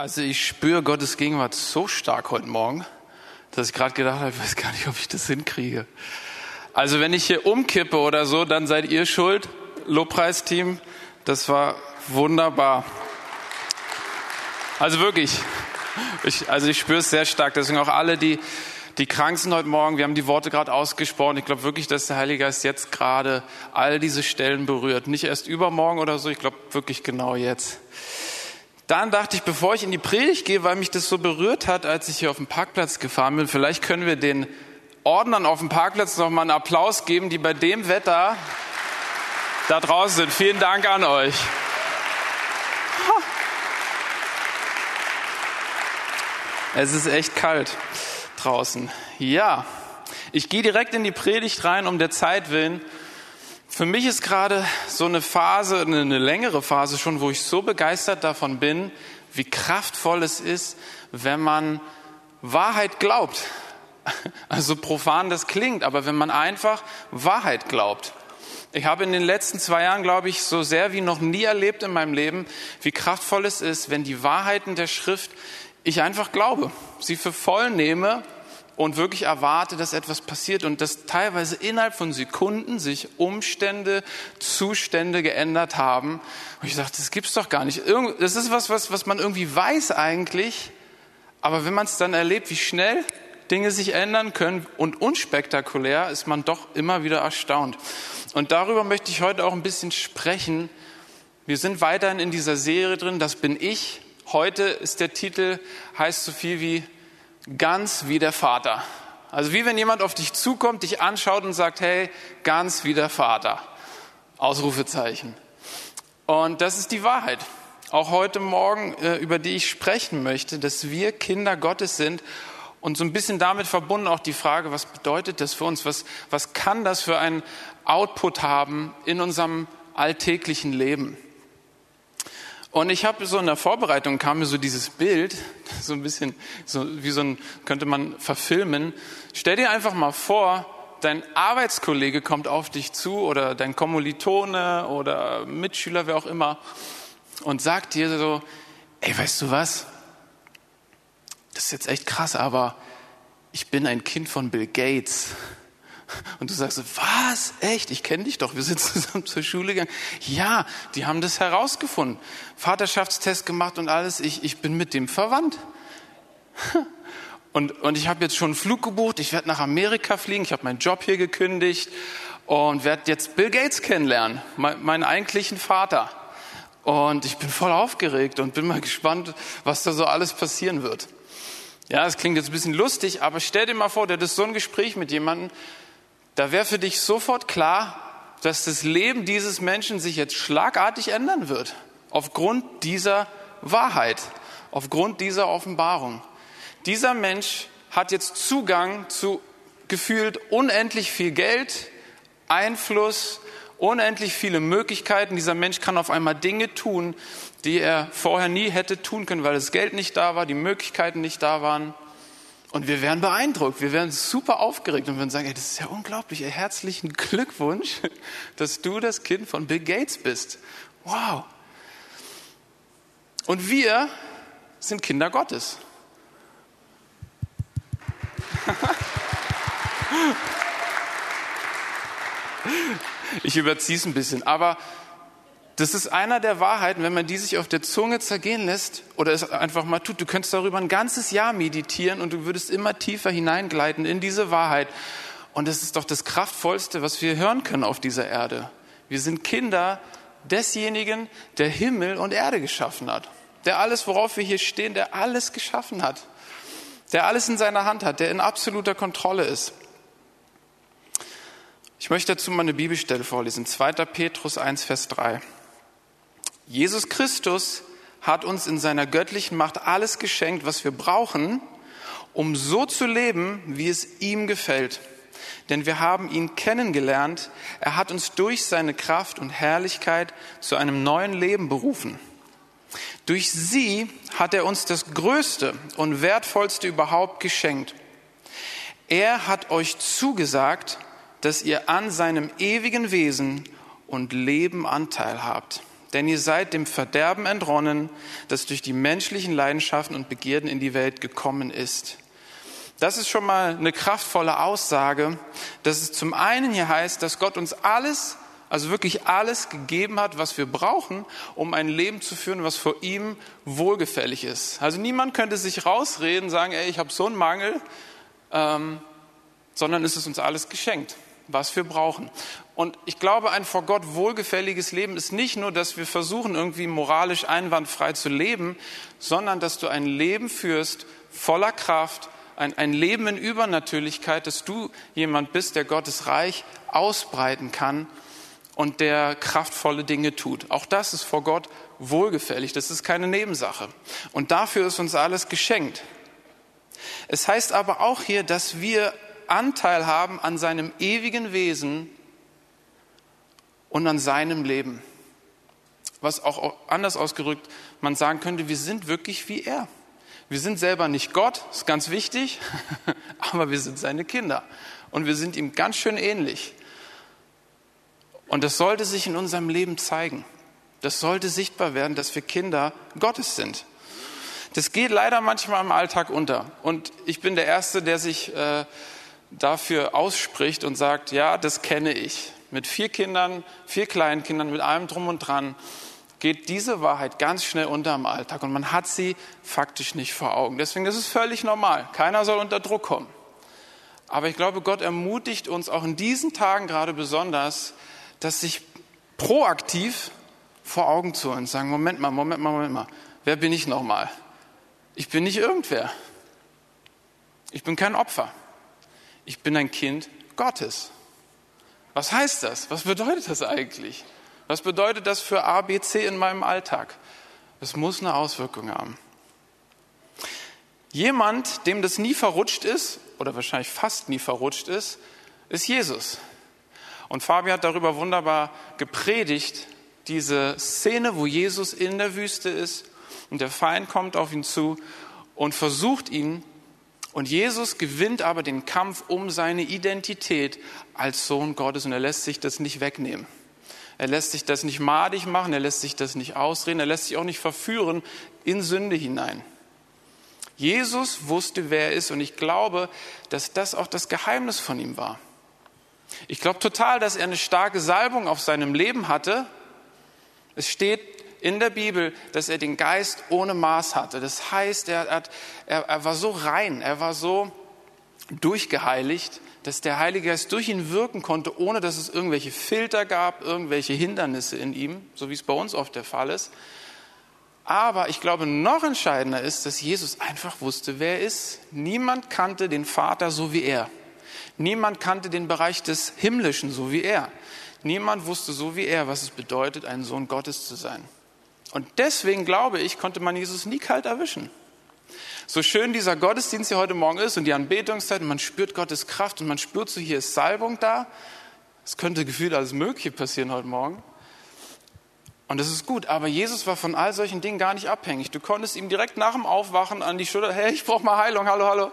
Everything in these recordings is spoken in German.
Also ich spüre Gottes Gegenwart so stark heute Morgen, dass ich gerade gedacht habe, ich weiß gar nicht, ob ich das hinkriege. Also wenn ich hier umkippe oder so, dann seid ihr schuld. Lobpreisteam, das war wunderbar. Also wirklich, ich, also ich spüre es sehr stark. Deswegen auch alle, die, die krank sind heute Morgen, wir haben die Worte gerade ausgesprochen. Ich glaube wirklich, dass der Heilige Geist jetzt gerade all diese Stellen berührt. Nicht erst übermorgen oder so, ich glaube wirklich genau jetzt. Dann dachte ich, bevor ich in die Predigt gehe, weil mich das so berührt hat, als ich hier auf dem Parkplatz gefahren bin, vielleicht können wir den Ordnern auf dem Parkplatz noch mal einen Applaus geben, die bei dem Wetter da draußen sind. Vielen Dank an euch. Es ist echt kalt draußen. Ja, ich gehe direkt in die Predigt rein, um der Zeit willen. Für mich ist gerade so eine Phase, eine längere Phase schon, wo ich so begeistert davon bin, wie kraftvoll es ist, wenn man Wahrheit glaubt. Also profan das klingt, aber wenn man einfach Wahrheit glaubt. Ich habe in den letzten zwei Jahren, glaube ich, so sehr wie noch nie erlebt in meinem Leben, wie kraftvoll es ist, wenn die Wahrheiten der Schrift ich einfach glaube, sie für voll nehme und wirklich erwarte, dass etwas passiert und dass teilweise innerhalb von Sekunden sich Umstände, Zustände geändert haben. Und ich dachte, das gibt's doch gar nicht. Das ist was, was, was man irgendwie weiß eigentlich, aber wenn man es dann erlebt, wie schnell Dinge sich ändern können und unspektakulär, ist man doch immer wieder erstaunt. Und darüber möchte ich heute auch ein bisschen sprechen. Wir sind weiterhin in dieser Serie drin, das bin ich. Heute ist der Titel, heißt so viel wie ganz wie der Vater. Also wie wenn jemand auf dich zukommt, dich anschaut und sagt, hey, ganz wie der Vater. Ausrufezeichen. Und das ist die Wahrheit. Auch heute Morgen, äh, über die ich sprechen möchte, dass wir Kinder Gottes sind und so ein bisschen damit verbunden auch die Frage, was bedeutet das für uns? Was, was kann das für einen Output haben in unserem alltäglichen Leben? Und ich habe so in der Vorbereitung kam mir so dieses Bild, so ein bisschen, so wie so ein, könnte man verfilmen. Stell dir einfach mal vor, dein Arbeitskollege kommt auf dich zu oder dein Kommilitone oder Mitschüler, wer auch immer, und sagt dir so, ey, weißt du was? Das ist jetzt echt krass, aber ich bin ein Kind von Bill Gates. Und du sagst, was? Echt? Ich kenne dich doch. Wir sind zusammen zur Schule gegangen. Ja, die haben das herausgefunden. Vaterschaftstest gemacht und alles. Ich, ich bin mit dem verwandt. Und, und ich habe jetzt schon einen Flug gebucht. Ich werde nach Amerika fliegen. Ich habe meinen Job hier gekündigt und werde jetzt Bill Gates kennenlernen, mein, meinen eigentlichen Vater. Und ich bin voll aufgeregt und bin mal gespannt, was da so alles passieren wird. Ja, es klingt jetzt ein bisschen lustig, aber stell dir mal vor, du hättest so ein Gespräch mit jemandem, da wäre für dich sofort klar, dass das Leben dieses Menschen sich jetzt schlagartig ändern wird. Aufgrund dieser Wahrheit, aufgrund dieser Offenbarung. Dieser Mensch hat jetzt Zugang zu gefühlt unendlich viel Geld, Einfluss, unendlich viele Möglichkeiten. Dieser Mensch kann auf einmal Dinge tun, die er vorher nie hätte tun können, weil das Geld nicht da war, die Möglichkeiten nicht da waren. Und wir wären beeindruckt, wir wären super aufgeregt und würden sagen, ey, das ist ja unglaublich, ey, herzlichen Glückwunsch, dass du das Kind von Bill Gates bist. Wow. Und wir sind Kinder Gottes. ich überziehe es ein bisschen, aber das ist einer der Wahrheiten, wenn man die sich auf der Zunge zergehen lässt oder es einfach mal tut. Du könntest darüber ein ganzes Jahr meditieren und du würdest immer tiefer hineingleiten in diese Wahrheit. Und das ist doch das Kraftvollste, was wir hören können auf dieser Erde. Wir sind Kinder desjenigen, der Himmel und Erde geschaffen hat. Der alles, worauf wir hier stehen, der alles geschaffen hat. Der alles in seiner Hand hat, der in absoluter Kontrolle ist. Ich möchte dazu mal eine Bibelstelle vorlesen. 2. Petrus 1, Vers 3. Jesus Christus hat uns in seiner göttlichen Macht alles geschenkt, was wir brauchen, um so zu leben, wie es ihm gefällt. Denn wir haben ihn kennengelernt. Er hat uns durch seine Kraft und Herrlichkeit zu einem neuen Leben berufen. Durch sie hat er uns das Größte und Wertvollste überhaupt geschenkt. Er hat euch zugesagt, dass ihr an seinem ewigen Wesen und Leben Anteil habt. Denn ihr seid dem Verderben entronnen, das durch die menschlichen Leidenschaften und Begierden in die Welt gekommen ist. Das ist schon mal eine kraftvolle Aussage, dass es zum einen hier heißt, dass Gott uns alles, also wirklich alles gegeben hat, was wir brauchen, um ein Leben zu führen, was vor ihm wohlgefällig ist. Also niemand könnte sich rausreden, sagen, ey, ich habe so einen Mangel, ähm, sondern es ist uns alles geschenkt, was wir brauchen. Und ich glaube, ein vor Gott wohlgefälliges Leben ist nicht nur, dass wir versuchen, irgendwie moralisch einwandfrei zu leben, sondern dass du ein Leben führst voller Kraft, ein, ein Leben in Übernatürlichkeit, dass du jemand bist, der Gottes Reich ausbreiten kann und der kraftvolle Dinge tut. Auch das ist vor Gott wohlgefällig, das ist keine Nebensache. Und dafür ist uns alles geschenkt. Es heißt aber auch hier, dass wir Anteil haben an seinem ewigen Wesen und an seinem Leben. Was auch anders ausgerückt man sagen könnte, wir sind wirklich wie er. Wir sind selber nicht Gott, ist ganz wichtig, aber wir sind seine Kinder und wir sind ihm ganz schön ähnlich. Und das sollte sich in unserem Leben zeigen. Das sollte sichtbar werden, dass wir Kinder Gottes sind. Das geht leider manchmal im Alltag unter. Und ich bin der Erste, der sich äh, dafür ausspricht und sagt, ja, das kenne ich. Mit vier Kindern, vier Kleinkindern, mit allem drum und dran geht diese Wahrheit ganz schnell unter im Alltag und man hat sie faktisch nicht vor Augen. Deswegen ist es völlig normal. Keiner soll unter Druck kommen. Aber ich glaube, Gott ermutigt uns auch in diesen Tagen gerade besonders, dass sich proaktiv vor Augen zu uns sagen, Moment mal, Moment mal, Moment mal, wer bin ich nochmal? Ich bin nicht irgendwer. Ich bin kein Opfer. Ich bin ein Kind Gottes. Was heißt das? Was bedeutet das eigentlich? Was bedeutet das für A, B, C in meinem Alltag? Es muss eine Auswirkung haben. Jemand, dem das nie verrutscht ist, oder wahrscheinlich fast nie verrutscht ist, ist Jesus. Und Fabi hat darüber wunderbar gepredigt, diese Szene, wo Jesus in der Wüste ist und der Feind kommt auf ihn zu und versucht ihn. Und Jesus gewinnt aber den Kampf um seine Identität als Sohn Gottes und er lässt sich das nicht wegnehmen. Er lässt sich das nicht madig machen, er lässt sich das nicht ausreden, er lässt sich auch nicht verführen in Sünde hinein. Jesus wusste, wer er ist und ich glaube, dass das auch das Geheimnis von ihm war. Ich glaube total, dass er eine starke Salbung auf seinem Leben hatte. Es steht in der Bibel, dass er den Geist ohne Maß hatte. Das heißt, er, hat, er, er war so rein, er war so durchgeheiligt, dass der Heilige Geist durch ihn wirken konnte, ohne dass es irgendwelche Filter gab, irgendwelche Hindernisse in ihm, so wie es bei uns oft der Fall ist. Aber ich glaube, noch entscheidender ist, dass Jesus einfach wusste, wer er ist. Niemand kannte den Vater so wie er. Niemand kannte den Bereich des Himmlischen so wie er. Niemand wusste so wie er, was es bedeutet, ein Sohn Gottes zu sein. Und deswegen glaube ich, konnte man Jesus nie kalt erwischen. So schön dieser Gottesdienst hier heute Morgen ist und die Anbetungszeit, und man spürt Gottes Kraft und man spürt so, hier ist Salbung da. Es könnte gefühlt alles Mögliche passieren heute Morgen. Und das ist gut, aber Jesus war von all solchen Dingen gar nicht abhängig. Du konntest ihm direkt nach dem Aufwachen an die Schulter, hey, ich brauche mal Heilung, hallo, hallo.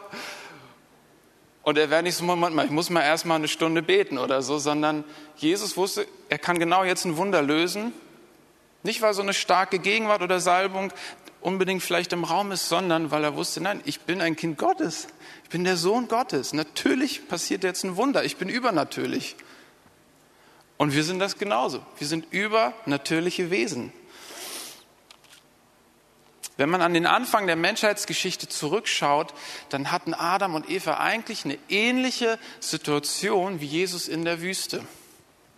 Und er wäre nicht so, Moment mal, ich muss mal erst mal eine Stunde beten oder so, sondern Jesus wusste, er kann genau jetzt ein Wunder lösen. Nicht, weil so eine starke Gegenwart oder Salbung unbedingt vielleicht im Raum ist, sondern weil er wusste, nein, ich bin ein Kind Gottes. Ich bin der Sohn Gottes. Natürlich passiert jetzt ein Wunder. Ich bin übernatürlich. Und wir sind das genauso. Wir sind übernatürliche Wesen. Wenn man an den Anfang der Menschheitsgeschichte zurückschaut, dann hatten Adam und Eva eigentlich eine ähnliche Situation wie Jesus in der Wüste.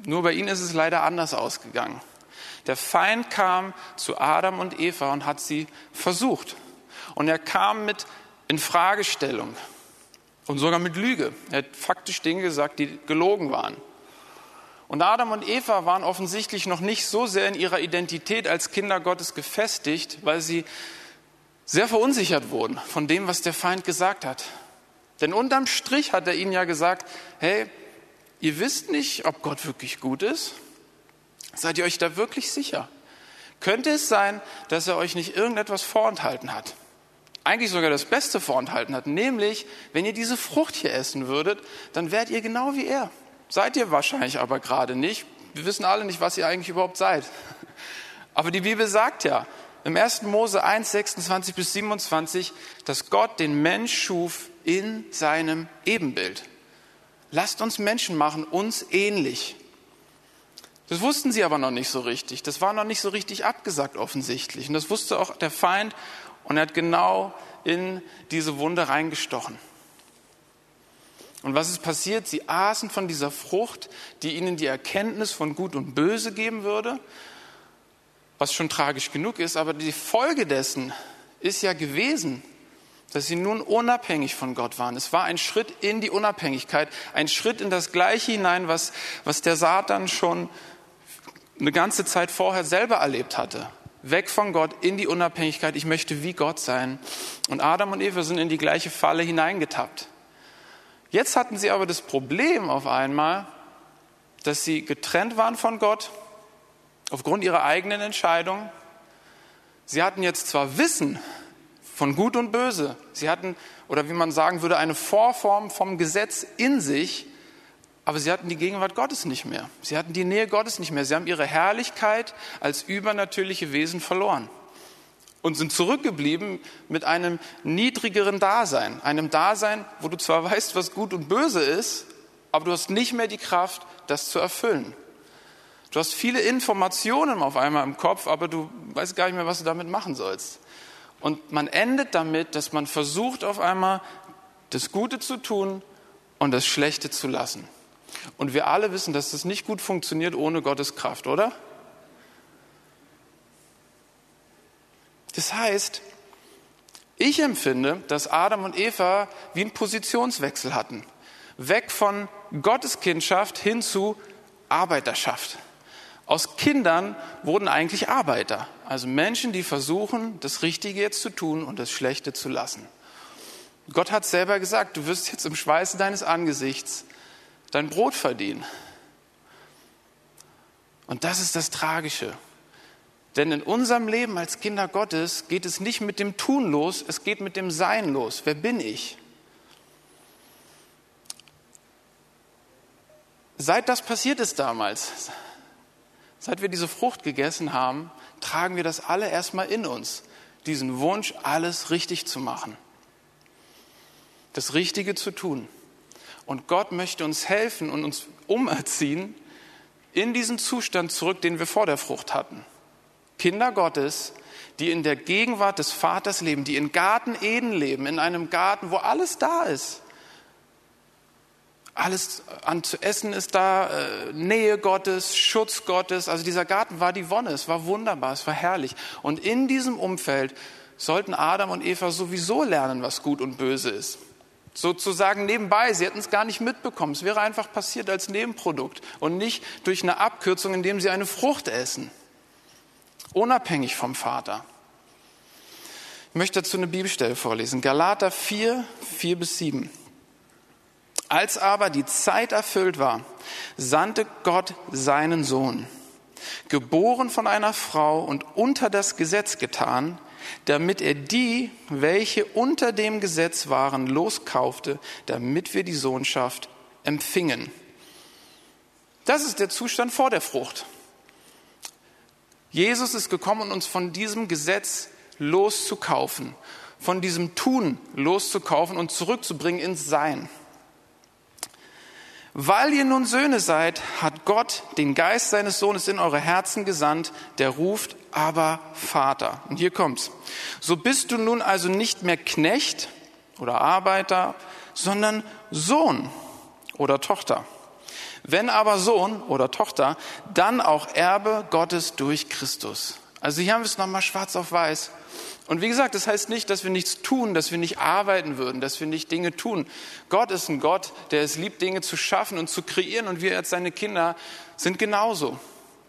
Nur bei ihnen ist es leider anders ausgegangen. Der Feind kam zu Adam und Eva und hat sie versucht. Und er kam mit Infragestellung und sogar mit Lüge. Er hat faktisch Dinge gesagt, die gelogen waren. Und Adam und Eva waren offensichtlich noch nicht so sehr in ihrer Identität als Kinder Gottes gefestigt, weil sie sehr verunsichert wurden von dem, was der Feind gesagt hat. Denn unterm Strich hat er ihnen ja gesagt, hey, ihr wisst nicht, ob Gott wirklich gut ist. Seid ihr euch da wirklich sicher? Könnte es sein, dass er euch nicht irgendetwas vorenthalten hat? Eigentlich sogar das Beste vorenthalten hat, nämlich, wenn ihr diese Frucht hier essen würdet, dann wärt ihr genau wie er. Seid ihr wahrscheinlich aber gerade nicht. Wir wissen alle nicht, was ihr eigentlich überhaupt seid. Aber die Bibel sagt ja im 1. Mose 1, 26 bis 27, dass Gott den Mensch schuf in seinem Ebenbild. Lasst uns Menschen machen, uns ähnlich. Das wussten sie aber noch nicht so richtig. Das war noch nicht so richtig abgesagt offensichtlich. Und das wusste auch der Feind und er hat genau in diese Wunde reingestochen. Und was ist passiert? Sie aßen von dieser Frucht, die ihnen die Erkenntnis von Gut und Böse geben würde, was schon tragisch genug ist, aber die Folge dessen ist ja gewesen, dass sie nun unabhängig von Gott waren. Es war ein Schritt in die Unabhängigkeit, ein Schritt in das Gleiche hinein, was, was der Satan schon eine ganze Zeit vorher selber erlebt hatte. Weg von Gott in die Unabhängigkeit. Ich möchte wie Gott sein. Und Adam und Eva sind in die gleiche Falle hineingetappt. Jetzt hatten sie aber das Problem auf einmal, dass sie getrennt waren von Gott aufgrund ihrer eigenen Entscheidung. Sie hatten jetzt zwar Wissen von Gut und Böse, sie hatten, oder wie man sagen würde, eine Vorform vom Gesetz in sich, aber sie hatten die Gegenwart Gottes nicht mehr. Sie hatten die Nähe Gottes nicht mehr. Sie haben ihre Herrlichkeit als übernatürliche Wesen verloren und sind zurückgeblieben mit einem niedrigeren Dasein, einem Dasein, wo du zwar weißt, was gut und böse ist, aber du hast nicht mehr die Kraft, das zu erfüllen. Du hast viele Informationen auf einmal im Kopf, aber du weißt gar nicht mehr, was du damit machen sollst. Und man endet damit, dass man versucht auf einmal das Gute zu tun und das Schlechte zu lassen. Und wir alle wissen, dass das nicht gut funktioniert ohne Gottes Kraft, oder? Das heißt, ich empfinde, dass Adam und Eva wie einen Positionswechsel hatten. Weg von Gotteskindschaft hin zu Arbeiterschaft. Aus Kindern wurden eigentlich Arbeiter, also Menschen, die versuchen, das Richtige jetzt zu tun und das Schlechte zu lassen. Gott hat selber gesagt, du wirst jetzt im Schweiße deines Angesichts dein Brot verdienen. Und das ist das Tragische. Denn in unserem Leben als Kinder Gottes geht es nicht mit dem Tun los, es geht mit dem Sein los. Wer bin ich? Seit das passiert ist damals, seit wir diese Frucht gegessen haben, tragen wir das alle erstmal in uns. Diesen Wunsch, alles richtig zu machen. Das Richtige zu tun. Und Gott möchte uns helfen und uns umerziehen in diesen Zustand zurück, den wir vor der Frucht hatten. Kinder Gottes, die in der Gegenwart des Vaters leben, die in Garten Eden leben, in einem Garten, wo alles da ist. Alles an zu essen ist da, äh, Nähe Gottes, Schutz Gottes. Also dieser Garten war die Wonne, es war wunderbar, es war herrlich. Und in diesem Umfeld sollten Adam und Eva sowieso lernen, was gut und böse ist. Sozusagen nebenbei, sie hätten es gar nicht mitbekommen. Es wäre einfach passiert als Nebenprodukt und nicht durch eine Abkürzung, indem sie eine Frucht essen unabhängig vom Vater. Ich möchte dazu eine Bibelstelle vorlesen. Galater 4, 4 bis 7. Als aber die Zeit erfüllt war, sandte Gott seinen Sohn, geboren von einer Frau und unter das Gesetz getan, damit er die, welche unter dem Gesetz waren, loskaufte, damit wir die Sohnschaft empfingen. Das ist der Zustand vor der Frucht. Jesus ist gekommen, uns von diesem Gesetz loszukaufen, von diesem Tun loszukaufen und zurückzubringen ins Sein. Weil ihr nun Söhne seid, hat Gott den Geist seines Sohnes in eure Herzen gesandt, der ruft, aber Vater. Und hier kommt's. So bist du nun also nicht mehr Knecht oder Arbeiter, sondern Sohn oder Tochter. Wenn aber Sohn oder Tochter, dann auch Erbe Gottes durch Christus. Also hier haben wir es nochmal schwarz auf weiß. Und wie gesagt, das heißt nicht, dass wir nichts tun, dass wir nicht arbeiten würden, dass wir nicht Dinge tun. Gott ist ein Gott, der es liebt, Dinge zu schaffen und zu kreieren. Und wir als seine Kinder sind genauso.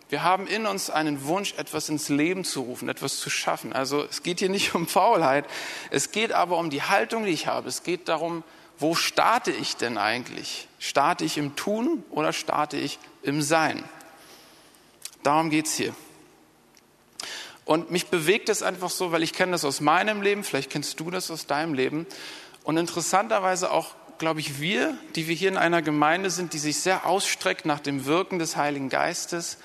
Wir haben in uns einen Wunsch, etwas ins Leben zu rufen, etwas zu schaffen. Also es geht hier nicht um Faulheit. Es geht aber um die Haltung, die ich habe. Es geht darum, wo starte ich denn eigentlich? Starte ich im Tun oder starte ich im Sein? Darum geht es hier. Und mich bewegt es einfach so, weil ich kenne das aus meinem Leben, vielleicht kennst du das aus deinem Leben. Und interessanterweise auch, glaube ich, wir, die wir hier in einer Gemeinde sind, die sich sehr ausstreckt nach dem Wirken des Heiligen Geistes,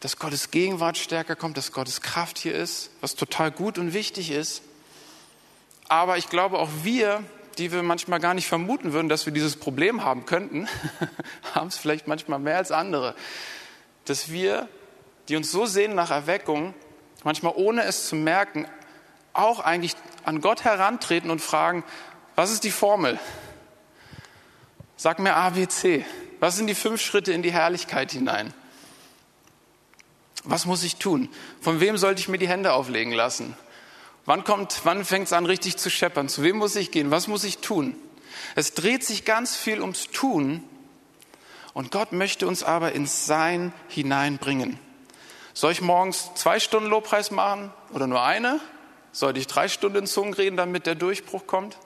dass Gottes Gegenwart stärker kommt, dass Gottes Kraft hier ist, was total gut und wichtig ist. Aber ich glaube, auch wir, die wir manchmal gar nicht vermuten würden, dass wir dieses Problem haben könnten, haben es vielleicht manchmal mehr als andere. Dass wir, die uns so sehen nach Erweckung, manchmal ohne es zu merken, auch eigentlich an Gott herantreten und fragen, was ist die Formel? Sag mir A, B, C. Was sind die fünf Schritte in die Herrlichkeit hinein? Was muss ich tun? Von wem sollte ich mir die Hände auflegen lassen? Wann kommt, wann fängt es an, richtig zu scheppern? Zu wem muss ich gehen? Was muss ich tun? Es dreht sich ganz viel ums Tun und Gott möchte uns aber ins Sein hineinbringen. Soll ich morgens zwei Stunden Lobpreis machen oder nur eine? Sollte ich drei Stunden in Zungen reden, damit der Durchbruch kommt?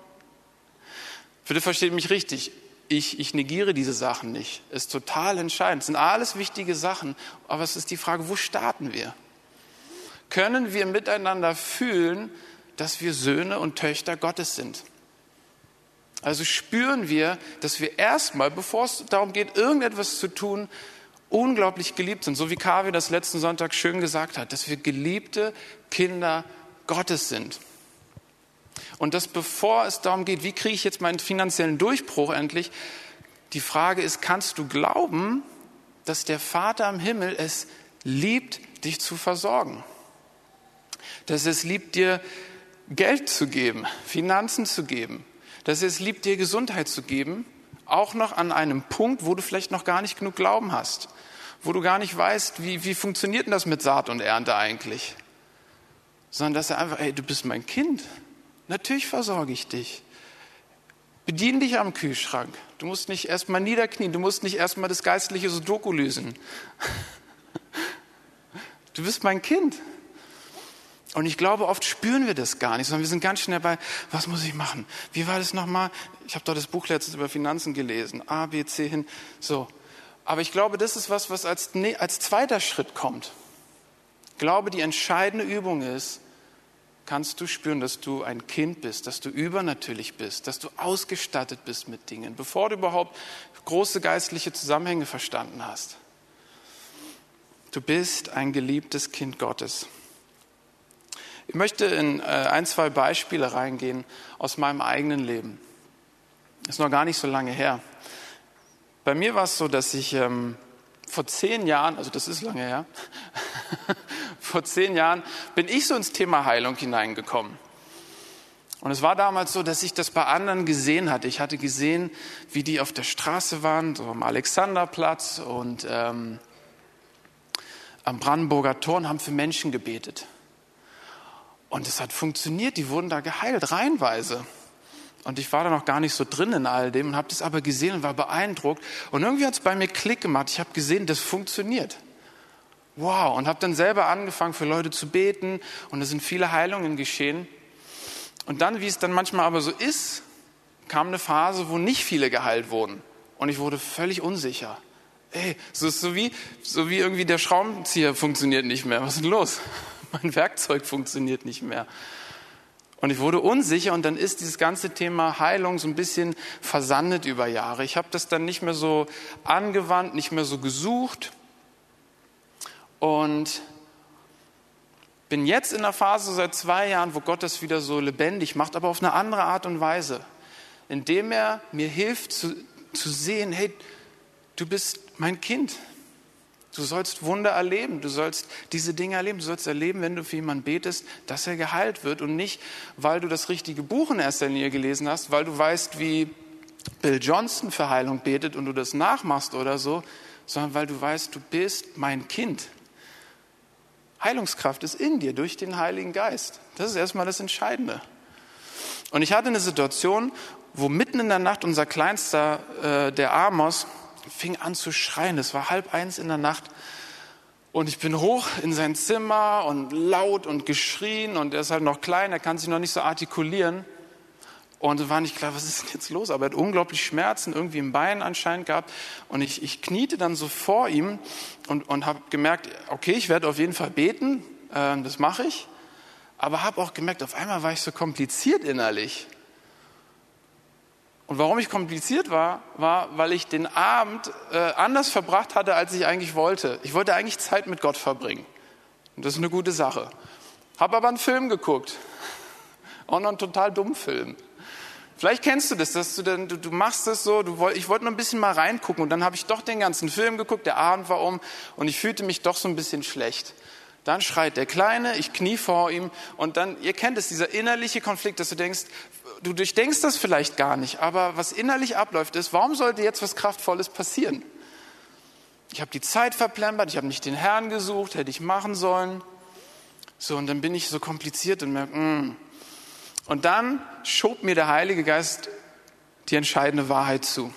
Bitte versteht mich richtig ich, ich negiere diese Sachen nicht. Ist total entscheidend. Es sind alles wichtige Sachen. Aber es ist die Frage, wo starten wir? Können wir miteinander fühlen, dass wir Söhne und Töchter Gottes sind? Also spüren wir, dass wir erstmal, bevor es darum geht, irgendetwas zu tun, unglaublich geliebt sind. So wie Kavi das letzten Sonntag schön gesagt hat, dass wir geliebte Kinder Gottes sind. Und das bevor es darum geht, wie kriege ich jetzt meinen finanziellen Durchbruch endlich, die Frage ist, kannst du glauben, dass der Vater im Himmel es liebt, dich zu versorgen? Dass es liebt, dir Geld zu geben, Finanzen zu geben, dass es liebt, dir Gesundheit zu geben, auch noch an einem Punkt, wo du vielleicht noch gar nicht genug Glauben hast, wo du gar nicht weißt, wie, wie funktioniert denn das mit Saat und Ernte eigentlich, sondern dass er einfach, ey, du bist mein Kind, Natürlich versorge ich dich. Bedien dich am Kühlschrank. Du musst nicht erstmal niederknien. Du musst nicht erstmal das geistliche Sudoku lösen. Du bist mein Kind. Und ich glaube, oft spüren wir das gar nicht, sondern wir sind ganz schnell bei, was muss ich machen? Wie war das nochmal? Ich habe doch das Buch letztens über Finanzen gelesen. A, B, C hin. So. Aber ich glaube, das ist was, was als, als zweiter Schritt kommt. Ich glaube, die entscheidende Übung ist, kannst du spüren, dass du ein Kind bist, dass du übernatürlich bist, dass du ausgestattet bist mit Dingen, bevor du überhaupt große geistliche Zusammenhänge verstanden hast. Du bist ein geliebtes Kind Gottes. Ich möchte in äh, ein, zwei Beispiele reingehen aus meinem eigenen Leben. Ist noch gar nicht so lange her. Bei mir war es so, dass ich ähm, vor zehn Jahren, also das ist lange her, vor zehn Jahren bin ich so ins Thema Heilung hineingekommen. Und es war damals so, dass ich das bei anderen gesehen hatte. Ich hatte gesehen, wie die auf der Straße waren, so am Alexanderplatz und ähm, am Brandenburger Tor und haben für Menschen gebetet. Und es hat funktioniert, die wurden da geheilt, reihenweise. Und ich war da noch gar nicht so drin in all dem und habe das aber gesehen und war beeindruckt. Und irgendwie hat es bei mir Klick gemacht. Ich habe gesehen, das funktioniert. Wow, und habe dann selber angefangen, für Leute zu beten und es sind viele Heilungen geschehen. Und dann, wie es dann manchmal aber so ist, kam eine Phase, wo nicht viele geheilt wurden. Und ich wurde völlig unsicher. Ey, so so wie, so wie irgendwie der Schraubenzieher funktioniert nicht mehr. Was ist denn los? Mein Werkzeug funktioniert nicht mehr. Und ich wurde unsicher und dann ist dieses ganze Thema Heilung so ein bisschen versandet über Jahre. Ich habe das dann nicht mehr so angewandt, nicht mehr so gesucht und bin jetzt in der Phase seit zwei Jahren, wo Gott das wieder so lebendig macht, aber auf eine andere Art und Weise, indem er mir hilft zu, zu sehen, hey, du bist mein Kind. Du sollst Wunder erleben, du sollst diese Dinge erleben, du sollst erleben, wenn du für jemanden betest, dass er geheilt wird und nicht, weil du das richtige Buch in erster Linie gelesen hast, weil du weißt, wie Bill Johnson für Heilung betet und du das nachmachst oder so, sondern weil du weißt, du bist mein Kind. Heilungskraft ist in dir durch den Heiligen Geist. Das ist erstmal das Entscheidende. Und ich hatte eine Situation, wo mitten in der Nacht unser Kleinster, äh, der Amos, fing an zu schreien. Es war halb eins in der Nacht. Und ich bin hoch in sein Zimmer und laut und geschrien. Und er ist halt noch klein, er kann sich noch nicht so artikulieren. Und war nicht klar, was ist denn jetzt los? Aber er hat unglaublich Schmerzen irgendwie im Bein anscheinend gehabt. Und ich, ich kniete dann so vor ihm und, und habe gemerkt, okay, ich werde auf jeden Fall beten, äh, das mache ich. Aber habe auch gemerkt, auf einmal war ich so kompliziert innerlich. Und warum ich kompliziert war, war, weil ich den Abend äh, anders verbracht hatte, als ich eigentlich wollte. Ich wollte eigentlich Zeit mit Gott verbringen. Und das ist eine gute Sache. Habe aber einen Film geguckt. Auch noch einen total dummen Film. Vielleicht kennst du das, dass du dann, du, du machst das so, du wollt, ich wollte nur ein bisschen mal reingucken und dann habe ich doch den ganzen Film geguckt, der Abend war um und ich fühlte mich doch so ein bisschen schlecht. Dann schreit der Kleine, ich knie vor ihm und dann, ihr kennt es, dieser innerliche Konflikt, dass du denkst, du durchdenkst das vielleicht gar nicht, aber was innerlich abläuft ist, warum sollte jetzt was Kraftvolles passieren? Ich habe die Zeit verplempert, ich habe nicht den Herrn gesucht, hätte ich machen sollen. So, und dann bin ich so kompliziert und merke, mm. und dann schob mir der Heilige Geist die entscheidende Wahrheit zu.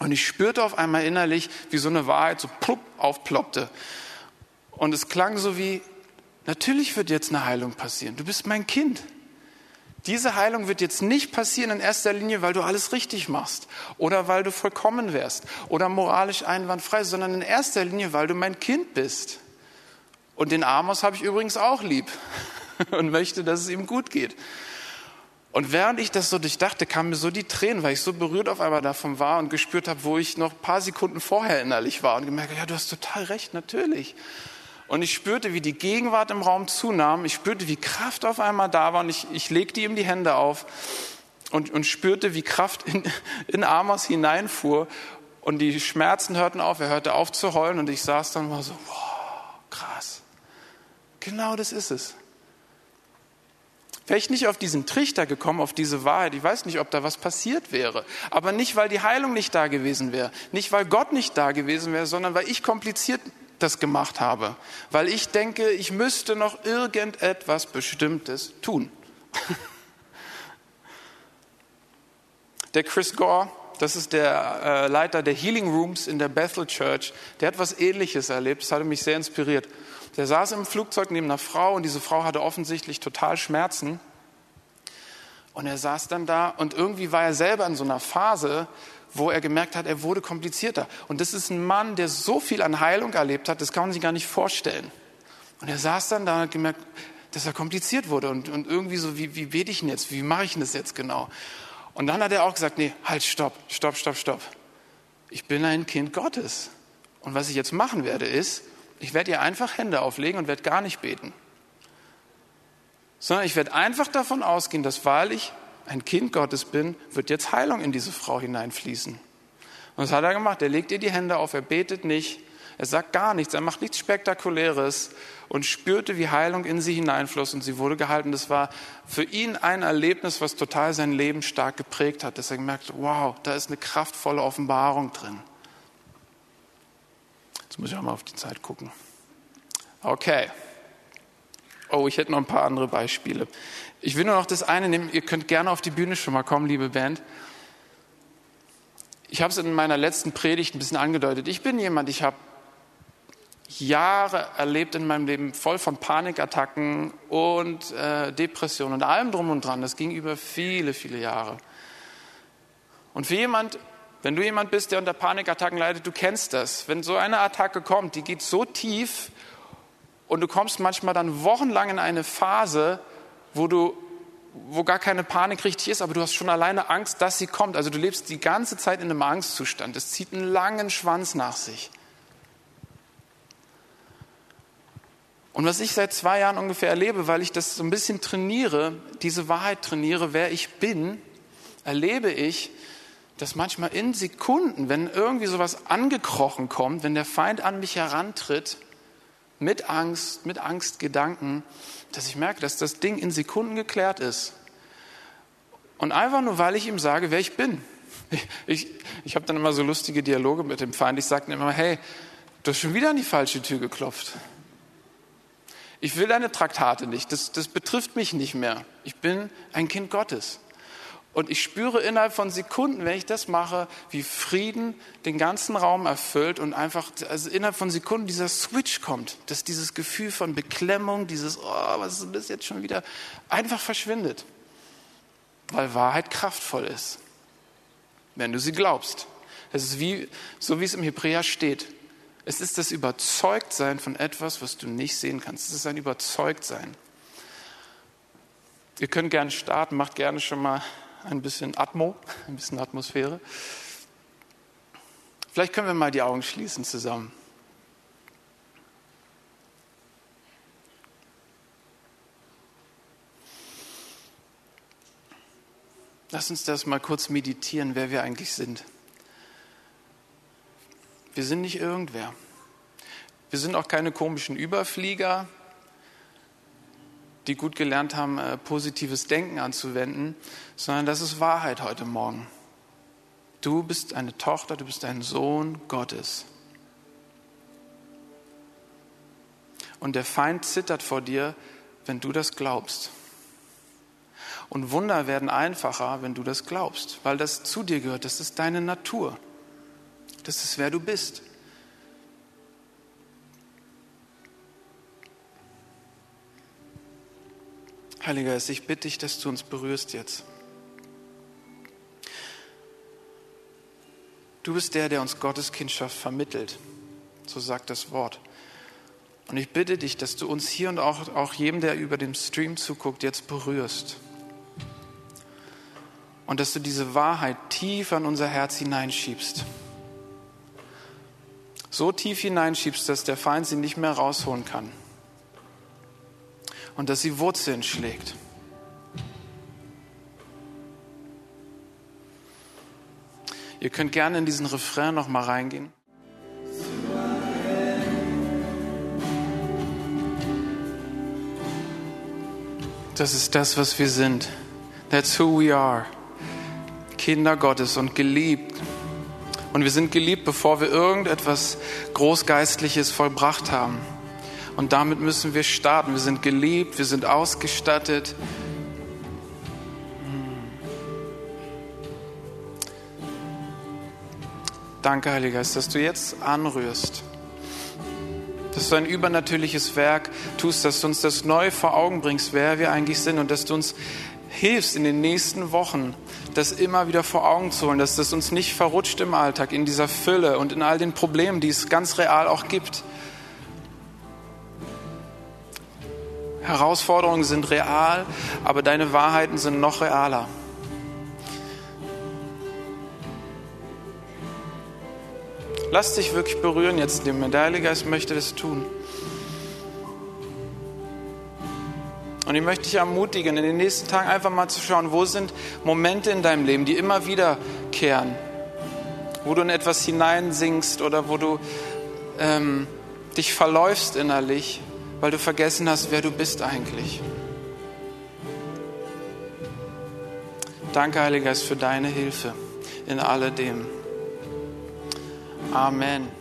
Und ich spürte auf einmal innerlich, wie so eine Wahrheit so plupp aufploppte. Und es klang so wie, natürlich wird jetzt eine Heilung passieren. Du bist mein Kind. Diese Heilung wird jetzt nicht passieren in erster Linie, weil du alles richtig machst oder weil du vollkommen wärst oder moralisch einwandfrei, sondern in erster Linie, weil du mein Kind bist. Und den Amos habe ich übrigens auch lieb und möchte, dass es ihm gut geht. Und während ich das so durchdachte, kamen mir so die Tränen, weil ich so berührt auf einmal davon war und gespürt habe, wo ich noch ein paar Sekunden vorher innerlich war und gemerkt, ja, du hast total recht, natürlich. Und ich spürte, wie die Gegenwart im Raum zunahm. Ich spürte, wie Kraft auf einmal da war. Und ich, ich legte ihm die Hände auf und, und spürte, wie Kraft in, in Amos hineinfuhr. Und die Schmerzen hörten auf. Er hörte auf zu heulen. Und ich saß dann und war so, wow, krass. Genau das ist es. Wäre ich nicht auf diesen Trichter gekommen, auf diese Wahrheit, ich weiß nicht, ob da was passiert wäre. Aber nicht, weil die Heilung nicht da gewesen wäre, nicht, weil Gott nicht da gewesen wäre, sondern weil ich kompliziert das gemacht habe, weil ich denke, ich müsste noch irgendetwas Bestimmtes tun. Der Chris Gore, das ist der äh, Leiter der Healing Rooms in der Bethel Church, der hat was Ähnliches erlebt, das hatte mich sehr inspiriert. Der saß im Flugzeug neben einer Frau und diese Frau hatte offensichtlich total Schmerzen. Und er saß dann da und irgendwie war er selber in so einer Phase, wo er gemerkt hat, er wurde komplizierter. Und das ist ein Mann, der so viel an Heilung erlebt hat, das kann man sich gar nicht vorstellen. Und er saß dann da und hat gemerkt, dass er kompliziert wurde und, und irgendwie so, wie, wie bete ich denn jetzt, wie mache ich denn das jetzt genau? Und dann hat er auch gesagt, nee, halt, stopp, stopp, stopp, stopp. Ich bin ein Kind Gottes. Und was ich jetzt machen werde, ist, ich werde ihr einfach Hände auflegen und werde gar nicht beten. Sondern ich werde einfach davon ausgehen, dass weil ich ein Kind Gottes bin, wird jetzt Heilung in diese Frau hineinfließen. Und das hat er gemacht. Er legt ihr die Hände auf, er betet nicht, er sagt gar nichts, er macht nichts Spektakuläres und spürte, wie Heilung in sie hineinfloss und sie wurde gehalten. Das war für ihn ein Erlebnis, was total sein Leben stark geprägt hat, dass er gemerkt wow, da ist eine kraftvolle Offenbarung drin. Jetzt muss ich auch mal auf die Zeit gucken. Okay. Oh, ich hätte noch ein paar andere Beispiele. Ich will nur noch das eine nehmen. Ihr könnt gerne auf die Bühne schon mal kommen, liebe Band. Ich habe es in meiner letzten Predigt ein bisschen angedeutet. Ich bin jemand, ich habe Jahre erlebt in meinem Leben voll von Panikattacken und äh, Depressionen und allem drum und dran. Das ging über viele, viele Jahre. Und für jemand, wenn du jemand bist, der unter Panikattacken leidet, du kennst das. Wenn so eine Attacke kommt, die geht so tief und du kommst manchmal dann wochenlang in eine Phase, wo du wo gar keine Panik richtig ist, aber du hast schon alleine Angst, dass sie kommt. Also du lebst die ganze Zeit in einem Angstzustand. Es zieht einen langen Schwanz nach sich. Und was ich seit zwei Jahren ungefähr erlebe, weil ich das so ein bisschen trainiere, diese Wahrheit trainiere, wer ich bin, erlebe ich, dass manchmal in Sekunden, wenn irgendwie sowas angekrochen kommt, wenn der Feind an mich herantritt, mit Angst, mit Angstgedanken, dass ich merke, dass das Ding in Sekunden geklärt ist. Und einfach nur, weil ich ihm sage, wer ich bin. Ich, ich, habe dann immer so lustige Dialoge mit dem Feind. Ich sage immer, hey, du hast schon wieder an die falsche Tür geklopft. Ich will deine Traktate nicht. Das, das betrifft mich nicht mehr. Ich bin ein Kind Gottes. Und ich spüre innerhalb von Sekunden, wenn ich das mache, wie Frieden den ganzen Raum erfüllt und einfach, also innerhalb von Sekunden dieser Switch kommt, dass dieses Gefühl von Beklemmung, dieses, oh, was ist das jetzt schon wieder, einfach verschwindet. Weil Wahrheit kraftvoll ist, wenn du sie glaubst. Es ist wie, so wie es im Hebräer steht. Es ist das Überzeugtsein von etwas, was du nicht sehen kannst. Es ist ein Überzeugtsein. Ihr könnt gerne starten, macht gerne schon mal ein bisschen Atmo, ein bisschen Atmosphäre. Vielleicht können wir mal die Augen schließen zusammen. Lass uns das mal kurz meditieren, wer wir eigentlich sind. Wir sind nicht irgendwer. Wir sind auch keine komischen Überflieger, die gut gelernt haben, äh, positives Denken anzuwenden, sondern das ist Wahrheit heute Morgen. Du bist eine Tochter, du bist ein Sohn Gottes. Und der Feind zittert vor dir, wenn du das glaubst. Und Wunder werden einfacher, wenn du das glaubst, weil das zu dir gehört, das ist deine Natur. Das ist wer du bist. Heiliger Geist, ich bitte dich, dass du uns berührst jetzt. Du bist der, der uns Gottes Kindschaft vermittelt. So sagt das Wort. Und ich bitte dich, dass du uns hier und auch, auch jedem, der über dem Stream zuguckt, jetzt berührst und dass du diese Wahrheit tief an unser Herz hineinschiebst. So tief hineinschiebst, dass der Feind sie nicht mehr rausholen kann. Und dass sie Wurzeln schlägt. Ihr könnt gerne in diesen Refrain noch mal reingehen. Das ist das, was wir sind. That's who we are. Kinder Gottes und geliebt. Und wir sind geliebt, bevor wir irgendetwas Großgeistliches vollbracht haben. Und damit müssen wir starten. Wir sind geliebt, wir sind ausgestattet. Danke, Heiliger Geist, dass du jetzt anrührst. Dass du ein übernatürliches Werk tust, dass du uns das neu vor Augen bringst, wer wir eigentlich sind und dass du uns hilfst in den nächsten Wochen, das immer wieder vor Augen zu holen, dass das uns nicht verrutscht im Alltag, in dieser Fülle und in all den Problemen, die es ganz real auch gibt. Herausforderungen sind real, aber deine Wahrheiten sind noch realer. Lass dich wirklich berühren jetzt, dem der Heilige Geist möchte das tun. Und ich möchte dich ermutigen, in den nächsten Tagen einfach mal zu schauen, wo sind Momente in deinem Leben, die immer wiederkehren, wo du in etwas hineinsingst oder wo du ähm, dich verläufst innerlich, weil du vergessen hast, wer du bist eigentlich. Danke, Heiliger Geist, für deine Hilfe in alledem. Amen.